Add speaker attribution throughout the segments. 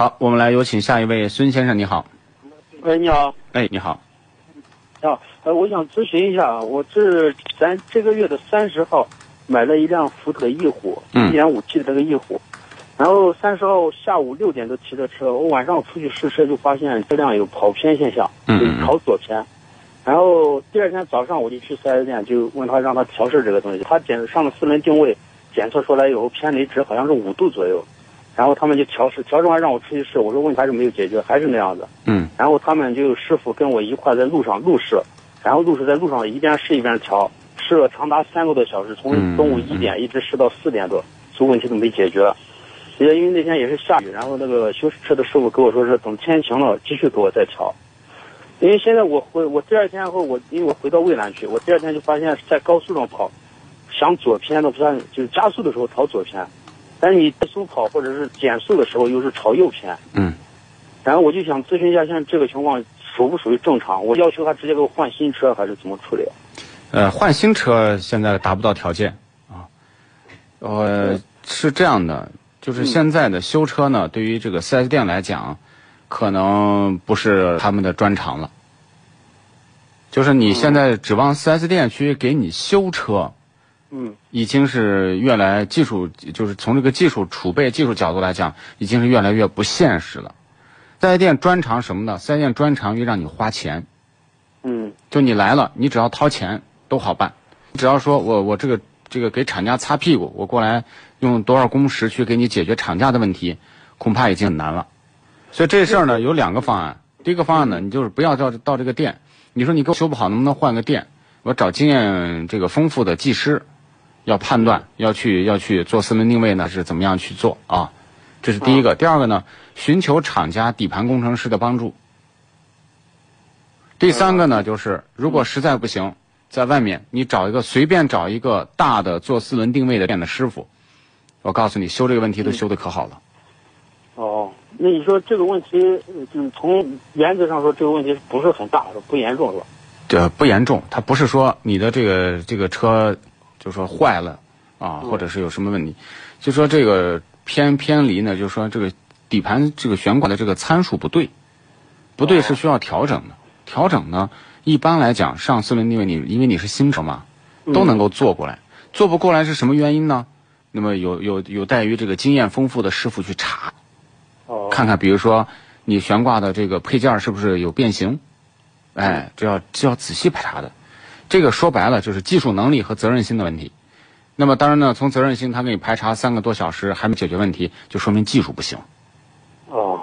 Speaker 1: 好，我们来有请下一位孙先生，你好。
Speaker 2: 喂，你好。
Speaker 1: 哎，你好。
Speaker 2: 啊，呃，我想咨询一下，我是咱这个月的三十号买了一辆福特翼虎，一点五 T 的这个翼虎，然后三十号下午六点多骑的车，我晚上出去试车就发现车辆有跑偏现象，
Speaker 1: 嗯
Speaker 2: 跑左偏，然后第二天早上我就去四 S 店，就问他让他调试这个东西，他检上了四轮定位，检测出来以后偏离值好像是五度左右。然后他们就调试，调试完让我出去试，我说问题还是没有解决，还是那样子。
Speaker 1: 嗯。
Speaker 2: 然后他们就师傅跟我一块在路上路试，然后路试在路上一边试一边调，试了长达三个多小时，从中午一点一直试到四点多，所有问题都没解决。也因为那天也是下雨，然后那个修车的师傅跟我说是等天晴了继续给我再调。因为现在我回我第二天后我因为我回到渭南去，我第二天就发现在高速上跑，想左偏都不算，就是加速的时候朝左偏。但是你低速跑或者是减速的时候又是朝右偏，
Speaker 1: 嗯，
Speaker 2: 然后我就想咨询一下，现在这个情况属不属于正常？我要求他直接给我换新车，还是怎么处理？
Speaker 1: 呃，换新车现在达不到条件啊，呃，是这样的，就是现在的修车呢，对于这个 4S 店来讲，可能不是他们的专长了。就是你现在指望 4S 店去给你修车。
Speaker 2: 嗯，
Speaker 1: 已经是越来技术，就是从这个技术储备、技术角度来讲，已经是越来越不现实了。四 S 店专长什么呢？四 S 店专长于让你花钱。
Speaker 2: 嗯，
Speaker 1: 就你来了，你只要掏钱都好办。只要说我我这个这个给厂家擦屁股，我过来用多少工时去给你解决厂家的问题，恐怕已经很难了。所以这事儿呢，有两个方案。第一个方案呢，你就是不要到到这个店，你说你给我修不好，能不能换个店？我找经验这个丰富的技师。要判断，要去要去做四轮定位呢，是怎么样去做啊？这是第一个。第二个呢，寻求厂家底盘工程师的帮助。第三个呢，就是如果实在不行，在外面你找一个随便找一个大的做四轮定位的店的师傅，我告诉你，修这个问题都修的可好了。
Speaker 2: 哦，那你说这个问题，就是从原则上说，这个问题不是很大，不严重是吧？
Speaker 1: 这不严重，它不是说你的这个这个车。就说坏了，啊，或者是有什么问题，就说这个偏偏离呢，就是说这个底盘这个悬挂的这个参数不对，不对是需要调整的。调整呢，一般来讲上四轮定位你因为你是新车嘛，都能够做过来。做不过来是什么原因呢？那么有有有待于这个经验丰富的师傅去查，看看比如说你悬挂的这个配件是不是有变形，哎，这要这要仔细排查的。这个说白了就是技术能力和责任心的问题。那么当然呢，从责任心，他给你排查三个多小时还没解决问题，就说明技术不行。
Speaker 2: 哦，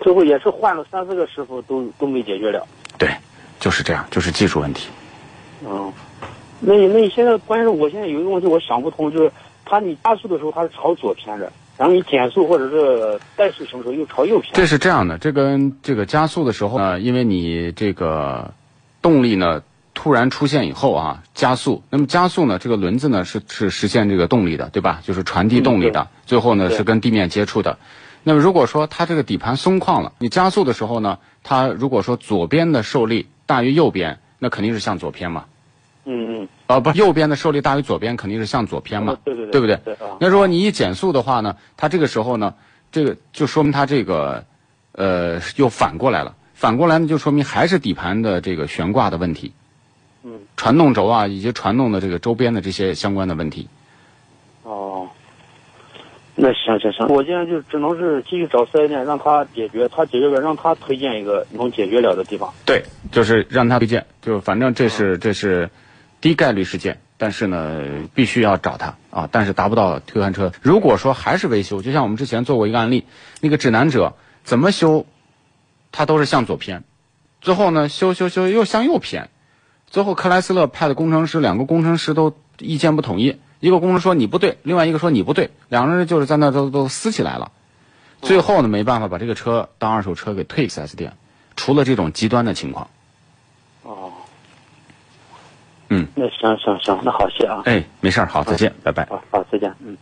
Speaker 2: 最后也是换了三四个师傅，都都没解决了。
Speaker 1: 对，就是这样，就是技术问题。
Speaker 2: 嗯，那你那你现在关键是我现在有一个问题，我想不通，就是他你加速的时候他是朝左偏着，然后你减速或者是怠速行驶又朝右偏。
Speaker 1: 这是这样的，这跟这个加速的时候呢，因为你这个动力呢。突然出现以后啊，加速。那么加速呢？这个轮子呢是是实现这个动力的，对吧？就是传递动力的。最后呢是跟地面接触的。那么如果说它这个底盘松旷了，你加速的时候呢，它如果说左边的受力大于右边，那肯定是向左偏嘛。
Speaker 2: 嗯嗯。
Speaker 1: 啊，不，右边的受力大于左边，肯定是向左偏嘛。
Speaker 2: 对对对。
Speaker 1: 对不对？
Speaker 2: 对
Speaker 1: 那如果你一减速的话呢，它这个时候呢，这个就说明它这个呃又反过来了。反过来呢，就说明还是底盘的这个悬挂的问题。
Speaker 2: 嗯，
Speaker 1: 传动轴啊，以及传动的这个周边的这些相关的问题。
Speaker 2: 哦，那行行行，我现在就只能是继续找四 S 店让他解决，他解决不了，让他推荐一个能解决了的地方。
Speaker 1: 对，就是让他推荐，就反正这是这是低概率事件，但是呢，必须要找他啊，但是达不到推换车。如果说还是维修，就像我们之前做过一个案例，那个指南者怎么修，他都是向左偏，最后呢修修修又向右偏。最后，克莱斯勒派的工程师，两个工程师都意见不统一。一个工程说你不对，另外一个说你不对，两个人就是在那都都撕起来了。最后呢，没办法把这个车当二手车给退四 S 店。除了这种极端的情况。
Speaker 2: 哦。
Speaker 1: 嗯。
Speaker 2: 那行行行，那好谢啊。
Speaker 1: 哎，没事儿，好，再见，拜拜。
Speaker 2: 好，好，再见，嗯。